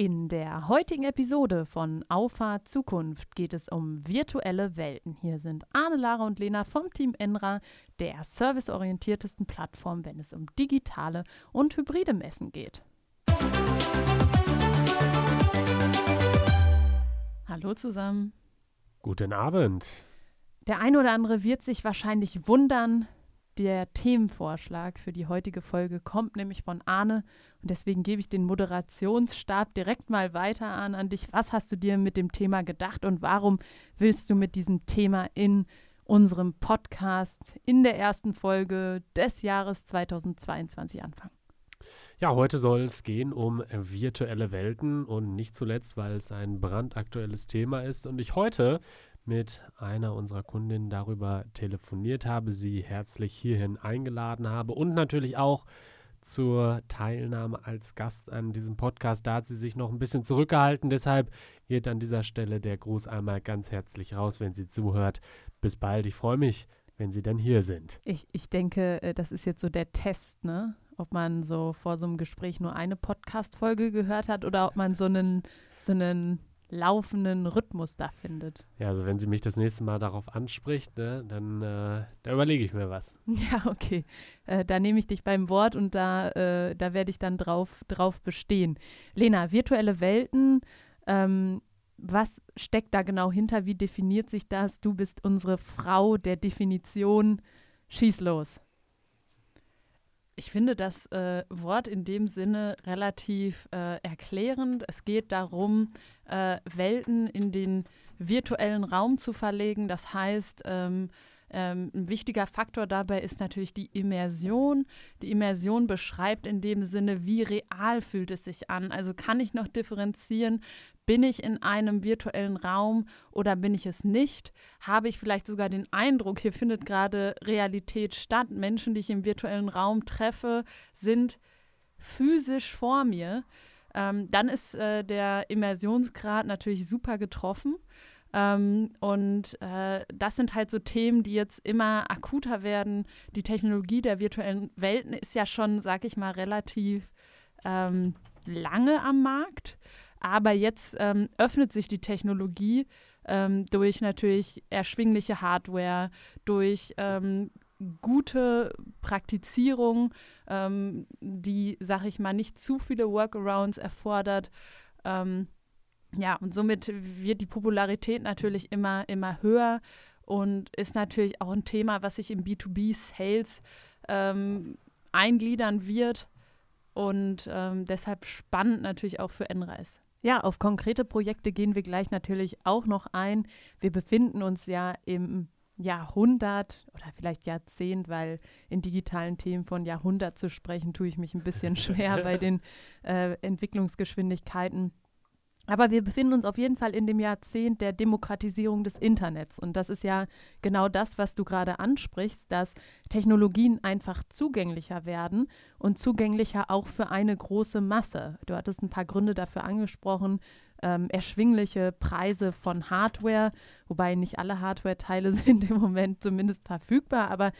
In der heutigen Episode von Auffahrt Zukunft geht es um virtuelle Welten. Hier sind Arne, Lara und Lena vom Team Enra, der serviceorientiertesten Plattform, wenn es um digitale und hybride Messen geht. Hallo zusammen. Guten Abend. Der eine oder andere wird sich wahrscheinlich wundern, der Themenvorschlag für die heutige Folge kommt nämlich von Arne und deswegen gebe ich den Moderationsstab direkt mal weiter an an dich. Was hast du dir mit dem Thema gedacht und warum willst du mit diesem Thema in unserem Podcast in der ersten Folge des Jahres 2022 anfangen? Ja, heute soll es gehen um virtuelle Welten und nicht zuletzt, weil es ein brandaktuelles Thema ist und ich heute mit einer unserer Kundinnen darüber telefoniert habe, sie herzlich hierhin eingeladen habe und natürlich auch zur Teilnahme als Gast an diesem Podcast. Da hat sie sich noch ein bisschen zurückgehalten. Deshalb geht an dieser Stelle der Gruß einmal ganz herzlich raus, wenn sie zuhört. Bis bald. Ich freue mich, wenn Sie dann hier sind. Ich, ich denke, äh, das ist jetzt so der Test, ne? Ob man so vor so einem Gespräch nur eine Podcast-Folge gehört hat oder ob man so einen, so einen laufenden Rhythmus da findet. Ja, also wenn sie mich das nächste Mal darauf anspricht, ne, dann äh, da überlege ich mir was. Ja, okay. Äh, da nehme ich dich beim Wort und da, äh, da werde ich dann drauf, drauf bestehen. Lena, virtuelle Welten, ähm, was steckt da genau hinter? Wie definiert sich das? Du bist unsere Frau der Definition. Schieß los. Ich finde das äh, Wort in dem Sinne relativ äh, erklärend. Es geht darum, äh, Welten in den virtuellen Raum zu verlegen. Das heißt, ähm, ähm, ein wichtiger Faktor dabei ist natürlich die Immersion. Die Immersion beschreibt in dem Sinne, wie real fühlt es sich an. Also kann ich noch differenzieren, bin ich in einem virtuellen Raum oder bin ich es nicht? Habe ich vielleicht sogar den Eindruck, hier findet gerade Realität statt. Menschen, die ich im virtuellen Raum treffe, sind physisch vor mir. Ähm, dann ist äh, der Immersionsgrad natürlich super getroffen. Ähm, und äh, das sind halt so Themen, die jetzt immer akuter werden. Die Technologie der virtuellen Welten ist ja schon, sag ich mal, relativ ähm, lange am Markt. Aber jetzt ähm, öffnet sich die Technologie ähm, durch natürlich erschwingliche Hardware, durch ähm, gute Praktizierung, ähm, die, sag ich mal, nicht zu viele Workarounds erfordert. Ähm, ja, und somit wird die Popularität natürlich immer, immer höher und ist natürlich auch ein Thema, was sich im B2B-Sales ähm, eingliedern wird und ähm, deshalb spannend natürlich auch für NREIS. Ja, auf konkrete Projekte gehen wir gleich natürlich auch noch ein. Wir befinden uns ja im Jahrhundert oder vielleicht Jahrzehnt, weil in digitalen Themen von Jahrhundert zu sprechen, tue ich mich ein bisschen schwer bei den äh, Entwicklungsgeschwindigkeiten. Aber wir befinden uns auf jeden Fall in dem Jahrzehnt der Demokratisierung des Internets. Und das ist ja genau das, was du gerade ansprichst, dass Technologien einfach zugänglicher werden und zugänglicher auch für eine große Masse. Du hattest ein paar Gründe dafür angesprochen. Ähm, erschwingliche Preise von Hardware, wobei nicht alle Hardware-Teile sind im Moment zumindest verfügbar, aber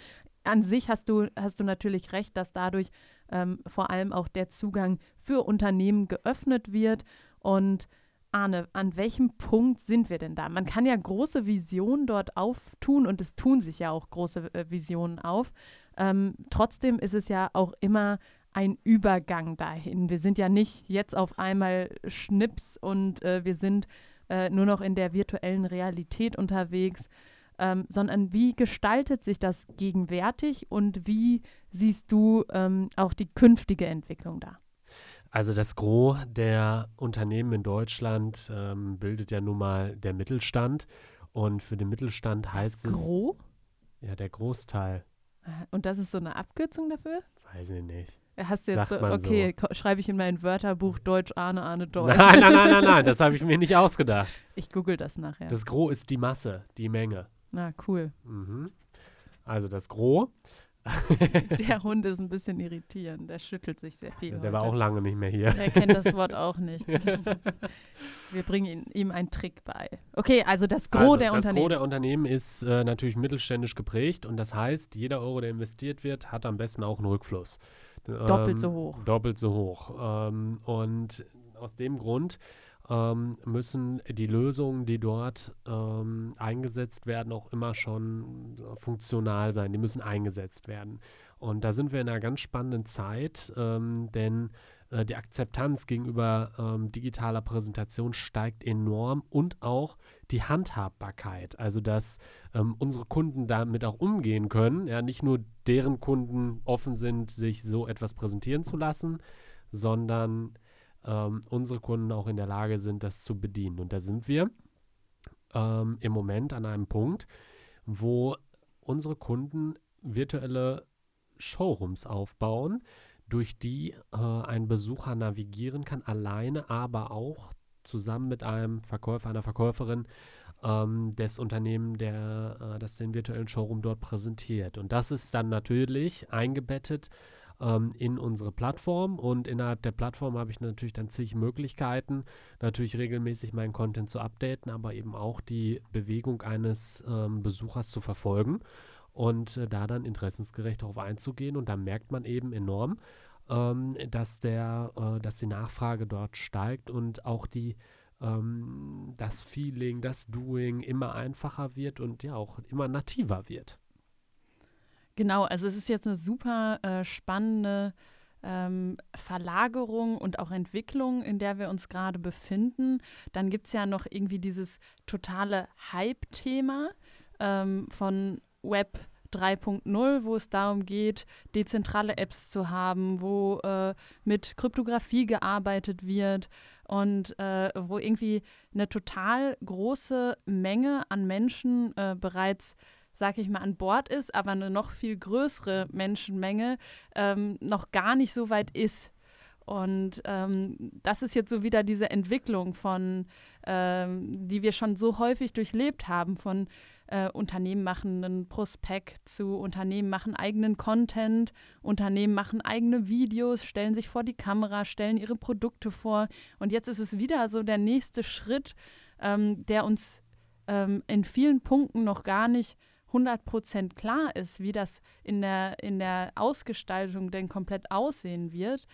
an sich hast du, hast du natürlich recht, dass dadurch ähm, vor allem auch der Zugang für Unternehmen geöffnet wird und Arne, an welchem Punkt sind wir denn da? Man kann ja große Visionen dort auftun und es tun sich ja auch große äh, Visionen auf. Ähm, trotzdem ist es ja auch immer ein Übergang dahin. Wir sind ja nicht jetzt auf einmal Schnips und äh, wir sind äh, nur noch in der virtuellen Realität unterwegs, ähm, sondern wie gestaltet sich das gegenwärtig und wie siehst du ähm, auch die künftige Entwicklung da? Also das Gros der Unternehmen in Deutschland ähm, bildet ja nun mal der Mittelstand. Und für den Mittelstand heißt das es. Gros? Ja, der Großteil. Und das ist so eine Abkürzung dafür? Weiß ich nicht. Hast du jetzt so, okay, so. schreibe ich in mein Wörterbuch Deutsch, Ahne, Ahne, Deutsch. Nein, nein, nein, nein, nein, das habe ich mir nicht ausgedacht. Ich google das nachher. Das Gros ist die Masse, die Menge. Na, cool. Mhm. Also das Gros der Hund ist ein bisschen irritierend, der schüttelt sich sehr viel. Ja, der heute. war auch lange nicht mehr hier. Er kennt das Wort auch nicht. Wir bringen ihm einen Trick bei. Okay, also das Gros also, der das Unternehmen. Das Gros der Unternehmen ist äh, natürlich mittelständisch geprägt und das heißt, jeder Euro, der investiert wird, hat am besten auch einen Rückfluss. Doppelt ähm, so hoch. Doppelt so hoch. Ähm, und aus dem Grund ähm, müssen die Lösungen, die dort ähm, eingesetzt werden, auch immer schon funktional sein. Die müssen eingesetzt werden. Und da sind wir in einer ganz spannenden Zeit, ähm, denn äh, die Akzeptanz gegenüber ähm, digitaler Präsentation steigt enorm und auch die Handhabbarkeit. Also, dass ähm, unsere Kunden damit auch umgehen können. Ja, nicht nur deren Kunden offen sind, sich so etwas präsentieren zu lassen, sondern ähm, unsere Kunden auch in der Lage sind, das zu bedienen. Und da sind wir ähm, im Moment an einem Punkt, wo unsere Kunden virtuelle Showrooms aufbauen, durch die äh, ein Besucher navigieren kann, alleine, aber auch zusammen mit einem Verkäufer, einer Verkäuferin ähm, des Unternehmens, der äh, das den virtuellen Showroom dort präsentiert. Und das ist dann natürlich eingebettet ähm, in unsere Plattform und innerhalb der Plattform habe ich natürlich dann zig Möglichkeiten, natürlich regelmäßig meinen Content zu updaten, aber eben auch die Bewegung eines ähm, Besuchers zu verfolgen und äh, da dann interessensgerecht darauf einzugehen und da merkt man eben enorm, ähm, dass der, äh, dass die Nachfrage dort steigt und auch die ähm, das Feeling, das Doing immer einfacher wird und ja auch immer nativer wird. Genau, also es ist jetzt eine super äh, spannende ähm, Verlagerung und auch Entwicklung, in der wir uns gerade befinden. Dann gibt es ja noch irgendwie dieses totale Hype-Thema ähm, von Web 3.0, wo es darum geht, dezentrale Apps zu haben, wo äh, mit Kryptographie gearbeitet wird und äh, wo irgendwie eine total große Menge an Menschen äh, bereits sag ich mal, an Bord ist, aber eine noch viel größere Menschenmenge ähm, noch gar nicht so weit ist. Und ähm, das ist jetzt so wieder diese Entwicklung von, ähm, die wir schon so häufig durchlebt haben, von äh, Unternehmen machen einen Prospekt zu, Unternehmen machen eigenen Content, Unternehmen machen eigene Videos, stellen sich vor die Kamera, stellen ihre Produkte vor. Und jetzt ist es wieder so der nächste Schritt, ähm, der uns ähm, in vielen Punkten noch gar nicht 100% klar ist, wie das in der, in der Ausgestaltung denn komplett aussehen wird.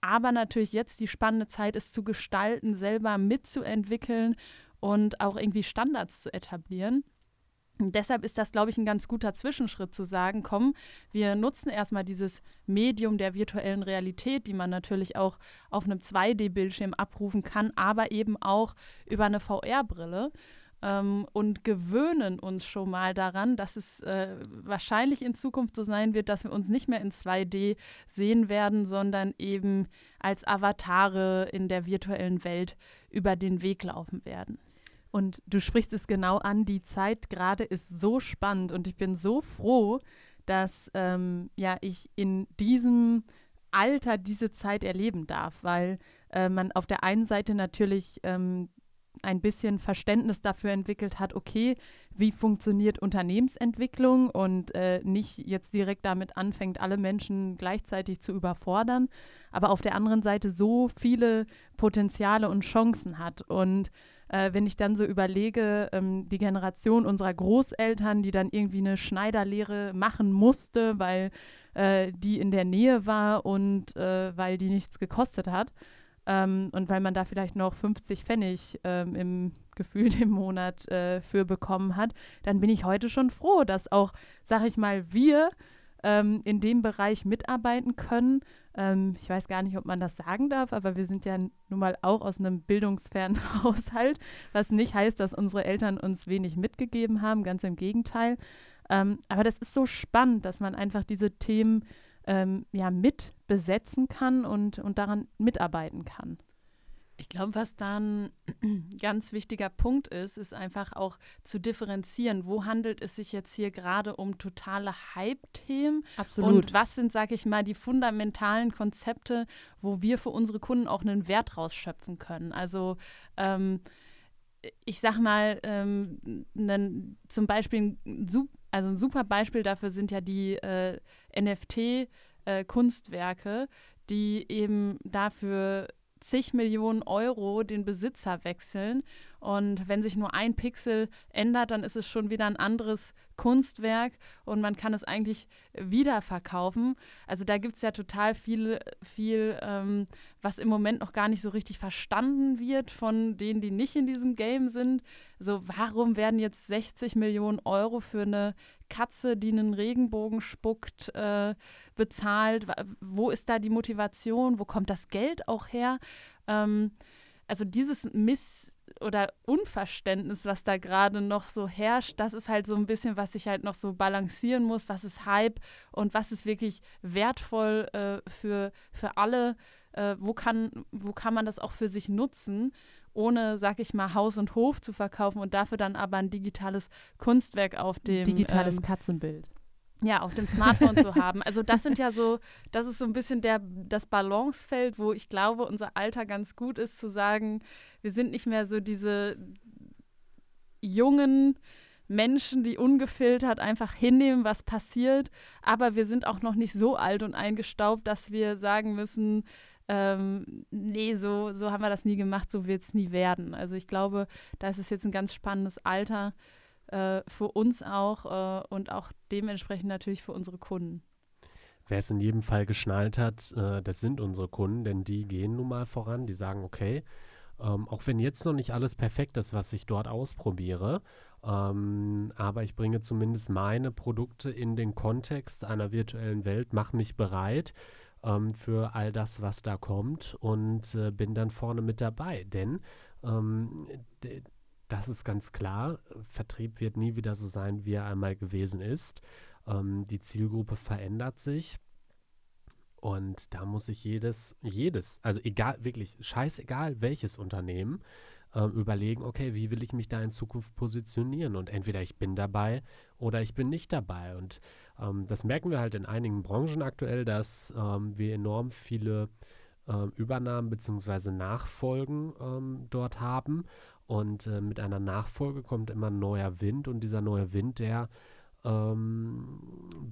Aber natürlich jetzt die spannende Zeit ist zu gestalten, selber mitzuentwickeln und auch irgendwie Standards zu etablieren. Und deshalb ist das, glaube ich, ein ganz guter Zwischenschritt zu sagen, komm, wir nutzen erstmal dieses Medium der virtuellen Realität, die man natürlich auch auf einem 2D-Bildschirm abrufen kann, aber eben auch über eine VR-Brille ähm, und gewöhnen uns schon mal daran, dass es äh, wahrscheinlich in Zukunft so sein wird, dass wir uns nicht mehr in 2D sehen werden, sondern eben als Avatare in der virtuellen Welt über den Weg laufen werden. Und du sprichst es genau an, die Zeit gerade ist so spannend und ich bin so froh, dass ähm, ja, ich in diesem Alter diese Zeit erleben darf, weil äh, man auf der einen Seite natürlich ähm, ein bisschen Verständnis dafür entwickelt hat, okay, wie funktioniert Unternehmensentwicklung und äh, nicht jetzt direkt damit anfängt, alle Menschen gleichzeitig zu überfordern, aber auf der anderen Seite so viele Potenziale und Chancen hat. Und äh, wenn ich dann so überlege, ähm, die Generation unserer Großeltern, die dann irgendwie eine Schneiderlehre machen musste, weil äh, die in der Nähe war und äh, weil die nichts gekostet hat, ähm, und weil man da vielleicht noch 50 Pfennig ähm, im Gefühl im Monat äh, für bekommen hat, dann bin ich heute schon froh, dass auch, sag ich mal, wir ähm, in dem Bereich mitarbeiten können. Ähm, ich weiß gar nicht, ob man das sagen darf, aber wir sind ja nun mal auch aus einem bildungsfernen Haushalt, was nicht heißt, dass unsere Eltern uns wenig mitgegeben haben, ganz im Gegenteil. Ähm, aber das ist so spannend, dass man einfach diese Themen ähm, ja, mit besetzen kann und, und daran mitarbeiten kann. Ich glaube, was dann ein ganz wichtiger Punkt ist, ist einfach auch zu differenzieren, wo handelt es sich jetzt hier gerade um totale Hype-Themen Absolut. und was sind, sage ich mal, die fundamentalen Konzepte, wo wir für unsere Kunden auch einen Wert rausschöpfen können. Also ähm, ich sag mal, ähm, nen, zum Beispiel ein, also ein super Beispiel dafür sind ja die äh, NFT-Kunstwerke, äh, die eben dafür zig Millionen Euro den Besitzer wechseln Und wenn sich nur ein Pixel ändert, dann ist es schon wieder ein anderes Kunstwerk und man kann es eigentlich wieder verkaufen. Also da gibt es ja total viel, viel ähm, was im Moment noch gar nicht so richtig verstanden wird von denen, die nicht in diesem Game sind. So, warum werden jetzt 60 Millionen Euro für eine Katze, die einen Regenbogen spuckt, äh, bezahlt? Wo ist da die Motivation? Wo kommt das Geld auch her? Ähm, also dieses Miss oder Unverständnis, was da gerade noch so herrscht, das ist halt so ein bisschen, was ich halt noch so balancieren muss, was ist Hype und was ist wirklich wertvoll äh, für, für alle, äh, wo, kann, wo kann man das auch für sich nutzen, ohne, sag ich mal, Haus und Hof zu verkaufen und dafür dann aber ein digitales Kunstwerk auf dem digitales ähm, Katzenbild ja, auf dem Smartphone zu haben. Also das sind ja so, das ist so ein bisschen der, das Balancefeld, wo ich glaube, unser Alter ganz gut ist, zu sagen, wir sind nicht mehr so diese jungen Menschen, die ungefiltert einfach hinnehmen, was passiert, aber wir sind auch noch nicht so alt und eingestaubt, dass wir sagen müssen, ähm, nee, so, so haben wir das nie gemacht, so wird es nie werden. Also ich glaube, da ist es jetzt ein ganz spannendes Alter, äh, für uns auch äh, und auch dementsprechend natürlich für unsere Kunden. Wer es in jedem Fall geschnallt hat, äh, das sind unsere Kunden, denn die gehen nun mal voran, die sagen, okay, ähm, auch wenn jetzt noch nicht alles perfekt ist, was ich dort ausprobiere, ähm, aber ich bringe zumindest meine Produkte in den Kontext einer virtuellen Welt, mache mich bereit ähm, für all das, was da kommt und äh, bin dann vorne mit dabei. Denn ähm, das ist ganz klar. Vertrieb wird nie wieder so sein, wie er einmal gewesen ist. Ähm, die Zielgruppe verändert sich. Und da muss sich jedes, jedes, also egal, wirklich scheißegal welches Unternehmen, äh, überlegen, okay, wie will ich mich da in Zukunft positionieren? Und entweder ich bin dabei oder ich bin nicht dabei. Und ähm, das merken wir halt in einigen Branchen aktuell, dass ähm, wir enorm viele äh, Übernahmen bzw. Nachfolgen ähm, dort haben. Und äh, mit einer Nachfolge kommt immer neuer Wind und dieser neue Wind, der ähm,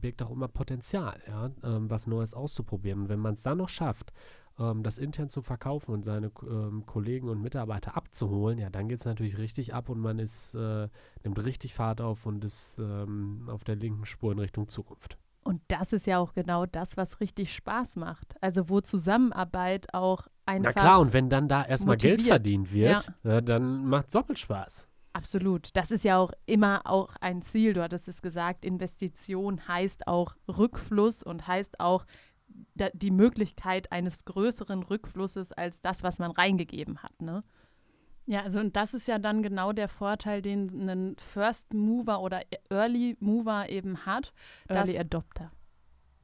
birgt auch immer Potenzial, ja, ähm, was Neues auszuprobieren. Und wenn man es dann noch schafft, ähm, das intern zu verkaufen und seine ähm, Kollegen und Mitarbeiter abzuholen, ja, dann geht es natürlich richtig ab und man ist, äh, nimmt richtig Fahrt auf und ist ähm, auf der linken Spur in Richtung Zukunft. Und das ist ja auch genau das, was richtig Spaß macht. Also wo Zusammenarbeit auch einfach. Na klar, und wenn dann da erstmal Geld verdient wird, ja. Ja, dann macht es doppelt Spaß. Absolut. Das ist ja auch immer auch ein Ziel. Du hattest es gesagt, Investition heißt auch Rückfluss und heißt auch die Möglichkeit eines größeren Rückflusses als das, was man reingegeben hat. Ne? Ja, also und das ist ja dann genau der Vorteil, den ein First Mover oder Early Mover eben hat. Early Adopter.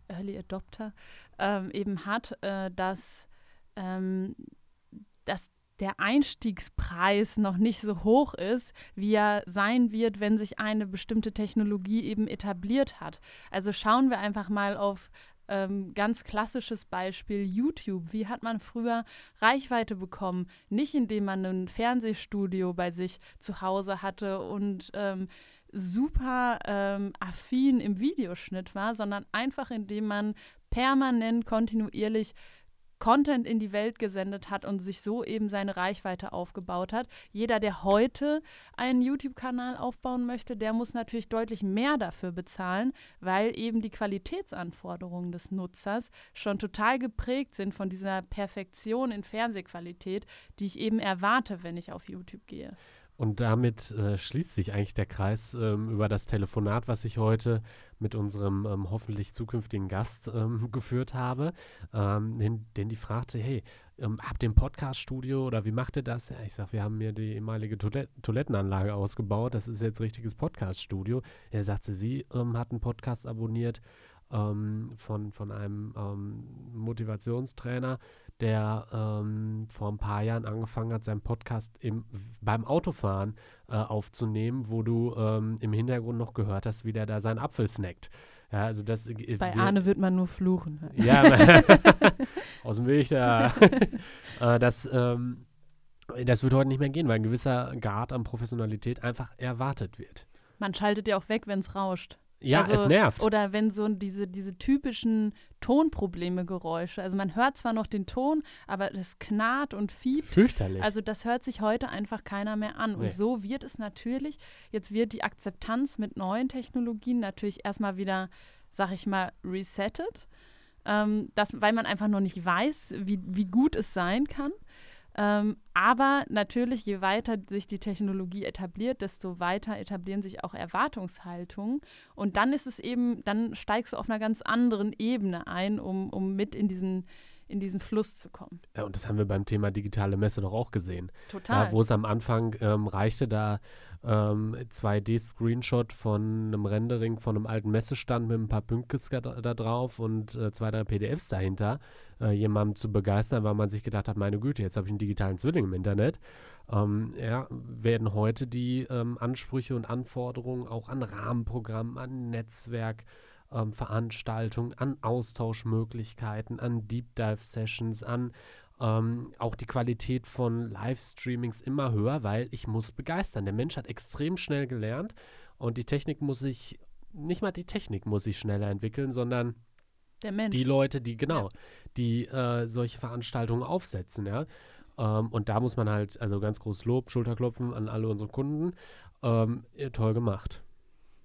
Early Adopter ähm, eben hat, äh, dass, ähm, dass der Einstiegspreis noch nicht so hoch ist, wie er sein wird, wenn sich eine bestimmte Technologie eben etabliert hat. Also schauen wir einfach mal auf ähm, ganz klassisches Beispiel YouTube. Wie hat man früher Reichweite bekommen? Nicht indem man ein Fernsehstudio bei sich zu Hause hatte und ähm, super ähm, affin im Videoschnitt war, sondern einfach indem man permanent, kontinuierlich Content in die Welt gesendet hat und sich so eben seine Reichweite aufgebaut hat. Jeder, der heute einen YouTube-Kanal aufbauen möchte, der muss natürlich deutlich mehr dafür bezahlen, weil eben die Qualitätsanforderungen des Nutzers schon total geprägt sind von dieser Perfektion in Fernsehqualität, die ich eben erwarte, wenn ich auf YouTube gehe. Und damit äh, schließt sich eigentlich der Kreis ähm, über das Telefonat, was ich heute mit unserem ähm, hoffentlich zukünftigen Gast ähm, geführt habe. Ähm, denn, denn, die fragte, hey, ähm, habt ihr ein Podcaststudio oder wie macht ihr das? Ja, ich sage, wir haben mir die ehemalige Toilet Toilettenanlage ausgebaut. Das ist jetzt richtiges Podcaststudio. Er sagte, sie ähm, hat einen Podcast abonniert von, von einem Motivationstrainer, der ähm, vor ein paar Jahren angefangen hat, seinen Podcast im, beim Autofahren äh, aufzunehmen, wo du ähm, im Hintergrund noch gehört hast, wie der da seinen Apfel snackt. Ja, also das, äh, Bei wir, Arne wird man nur fluchen. Ja, aus dem Weg da. äh, das, ähm, das wird heute nicht mehr gehen, weil ein gewisser Grad an Professionalität einfach erwartet wird. Man schaltet ja auch weg, wenn es rauscht. Ja, also, es nervt. Oder wenn so diese, diese typischen Tonprobleme, Geräusche. Also man hört zwar noch den Ton, aber es knarrt und fiebt. Fürchterlich. Also das hört sich heute einfach keiner mehr an. Nee. Und so wird es natürlich, jetzt wird die Akzeptanz mit neuen Technologien natürlich erstmal wieder, sag ich mal, resettet. Ähm, das, weil man einfach noch nicht weiß, wie, wie gut es sein kann. Ähm, aber natürlich, je weiter sich die Technologie etabliert, desto weiter etablieren sich auch Erwartungshaltungen. Und dann ist es eben, dann steigst du auf einer ganz anderen Ebene ein, um, um mit in diesen, in diesen Fluss zu kommen. ja, und das haben wir beim Thema digitale Messe doch auch gesehen. Total. Ja, wo es am Anfang ähm, reichte, da ähm, 2D-Screenshot von einem Rendering von einem alten Messestand mit ein paar Pünktchen da, da drauf und äh, zwei, drei PDFs dahinter, äh, jemanden zu begeistern, weil man sich gedacht hat, meine Güte, jetzt habe ich einen digitalen Zwilling im Internet. Ähm, ja, werden heute die ähm, Ansprüche und Anforderungen auch an Rahmenprogramm, an Netzwerk, ähm, Veranstaltungen, an Austauschmöglichkeiten, an Deep Dive Sessions, an ähm, auch die Qualität von Livestreamings immer höher, weil ich muss begeistern. Der Mensch hat extrem schnell gelernt und die Technik muss sich, nicht mal die Technik muss sich schneller entwickeln, sondern Der Mensch. die Leute, die genau, die äh, solche Veranstaltungen aufsetzen, ja. Ähm, und da muss man halt, also ganz groß Lob, Schulterklopfen an alle unsere Kunden. Ähm, äh, toll gemacht.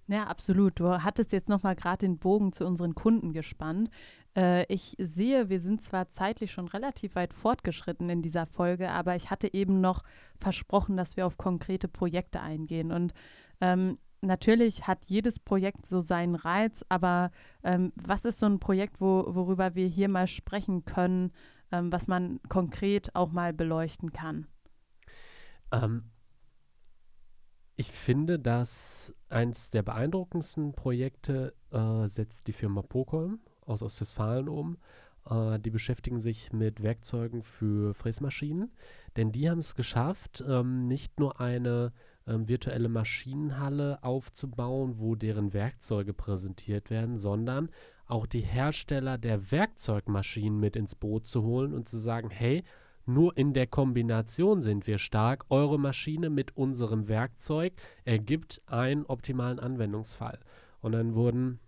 Ja, absolut. Du hattest jetzt nochmal gerade den Bogen zu unseren Kunden gespannt. Äh, ich sehe, wir sind zwar zeitlich schon relativ weit fortgeschritten in dieser Folge, aber ich hatte eben noch versprochen, dass wir auf konkrete Projekte eingehen. Und ähm, natürlich hat jedes Projekt so seinen Reiz, aber ähm, was ist so ein Projekt, wo, worüber wir hier mal sprechen können, ähm, was man konkret auch mal beleuchten kann? Ähm, ich finde, dass eines der beeindruckendsten Projekte äh, setzt die Firma Pokolm aus Ostwestfalen um. Äh, die beschäftigen sich mit Werkzeugen für Fräsmaschinen, denn die haben es geschafft, ähm, nicht nur eine ähm, virtuelle Maschinenhalle aufzubauen, wo deren Werkzeuge präsentiert werden, sondern auch die Hersteller der Werkzeugmaschinen mit ins Boot zu holen und zu sagen, hey, nur in der Kombination sind wir stark. Eure Maschine mit unserem Werkzeug ergibt einen optimalen Anwendungsfall. Und dann wurden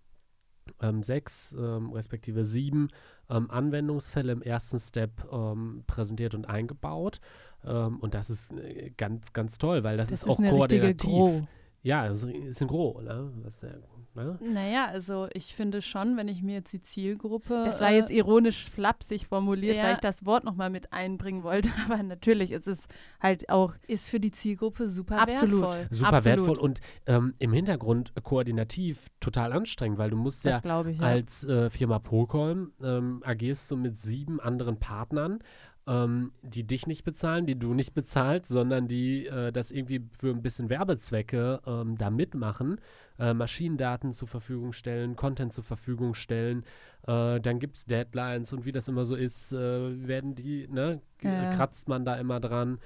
ähm, sechs ähm, respektive sieben ähm, Anwendungsfälle im ersten Step ähm, präsentiert und eingebaut. Ähm, und das ist äh, ganz, ganz toll, weil das, ist auch eine richtige koordinativ. Ja, das ist ein Gros, ne? Das ist ja, ne? Naja, also ich finde schon, wenn ich mir jetzt die Zielgruppe. Das war jetzt ironisch flapsig formuliert, ja. weil ich das Wort nochmal mit einbringen wollte. Aber natürlich ist es halt auch ist für die Zielgruppe super Absolut. wertvoll. Super Absolut. wertvoll und ähm, im Hintergrund koordinativ total anstrengend, weil du musst ja das, ich. Ja. als äh, Firma Polkolm ähm, agierst du mit sieben anderen Partnern, ähm, die dich nicht bezahlen, die du nicht bezahlst, sondern die äh, das irgendwie für ein bisschen Werbezwecke ähm, da mitmachen, äh, Maschinendaten zur Verfügung stellen, Content zur Verfügung stellen. Äh, dann gibt es Deadlines und wie das immer so ist, äh, werden die, ne, ja. kratzt man da immer dran.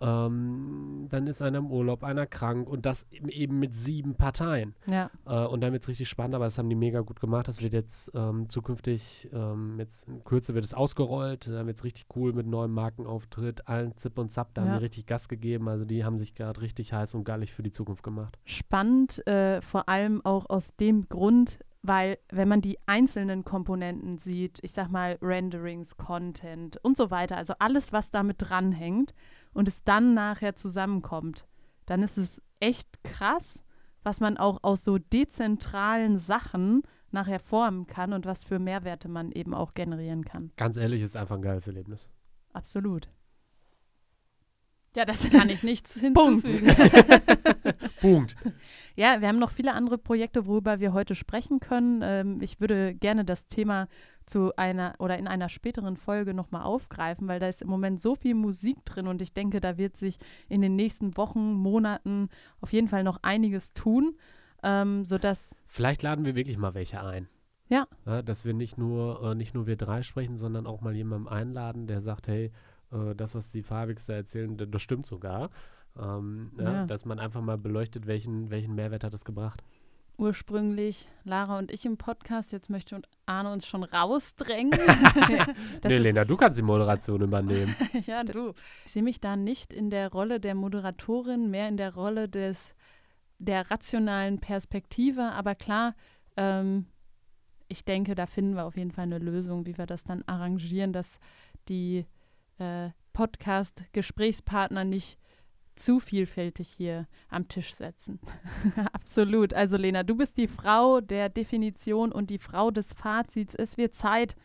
Ähm, dann ist einer im Urlaub, einer krank und das eben- mit sieben Parteien. ja. Äh, und dann wird es richtig spannend, aber das haben die mega gut gemacht. Das wird jetzt ähm, zukünftig, ähm, jetzt in Kürze wird es ausgerollt. Dann wird es richtig cool mit neuem Markenauftritt, allen Zip und Zap, da Ja. haben die richtig Gas gegeben. Also die haben sich gerade richtig heiß und gallig für die Zukunft gemacht. spannend, äh, vor allem auch aus dem Grund, weil wenn man die einzelnen Komponenten sieht, ich sag mal Renderings, Content und so weiter, also alles, was damit dranhängt und es dann nachher zusammenkommt, dann ist es echt krass, was man auch aus so dezentralen Sachen nachher formen kann und was für Mehrwerte man eben auch generieren kann. Ganz ehrlich, ist einfach ein geiles Erlebnis. Absolut. Ja, das Kann ich nichts Punkt. hinzufügen. Punkt. Ja, wir haben noch viele andere Projekte, worüber wir heute sprechen können. Ähm, ich würde gerne das Thema zu einer oder in einer späteren Folge nochmal aufgreifen, weil da ist im Moment so viel Musik drin und ich denke, da wird sich in den nächsten Wochen, Monaten auf jeden Fall noch einiges tun, ähm, sodass, Vielleicht laden wir wirklich mal welche ein. Ja. dass wir nicht nur, äh, nicht nur wir drei sprechen, sondern auch mal jemanden einladen, der sagt, hey, äh, das, was die Farbigs da erzählen, das stimmt sogar. Ähm, ja, Ja. Dass man einfach mal beleuchtet, welchen, welchen Mehrwert hat es gebracht. Ursprünglich Lara und ich im Podcast, jetzt möchte Arne uns schon rausdrängen. nee, Lena, du kannst die Moderation übernehmen. ja, du. Ich sehe mich da nicht in der Rolle der Moderatorin, mehr in der Rolle des der rationalen Perspektive. Aber klar, ähm, ich denke, da finden wir auf jeden Fall eine Lösung, wie wir das dann arrangieren, dass die äh, Podcast-Gesprächspartner nicht zu vielfältig hier am Tisch setzen. Absolut. Also Lena, du bist die Frau der Definition und die Frau des Fazits. Es wird Zeit.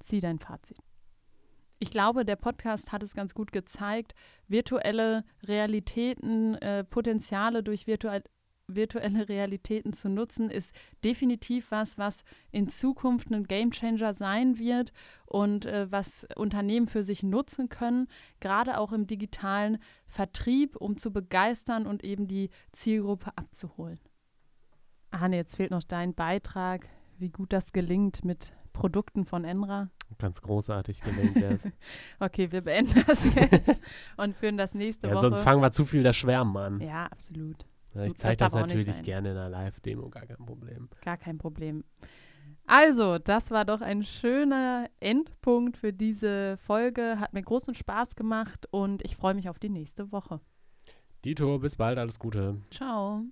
Zieh dein Fazit. Ich glaube, der Podcast hat es ganz gut gezeigt. Virtuelle Realitäten, äh, Potenziale durch virtuell, virtuelle Realitäten zu nutzen, ist definitiv was, was in Zukunft ein Gamechanger sein wird und äh, was Unternehmen für sich nutzen können, gerade auch im digitalen Vertrieb, um zu begeistern und eben die Zielgruppe abzuholen. Arne, jetzt fehlt noch dein Beitrag, wie gut das gelingt mit Produkten von Enra. Ganz großartig gelingt das. okay, wir beenden das jetzt und führen das nächste ja, Woche. Sonst fangen wir zu viel das Schwärmen an. Ja, absolut. Ja, ich zeige das, das natürlich gerne in einer Live-Demo, gar kein Problem. Gar kein Problem. Also, das war doch ein schöner Endpunkt für diese Folge. Hat mir großen Spaß gemacht und ich freue mich auf die nächste Woche. Dito, bis bald, alles Gute. Ciao.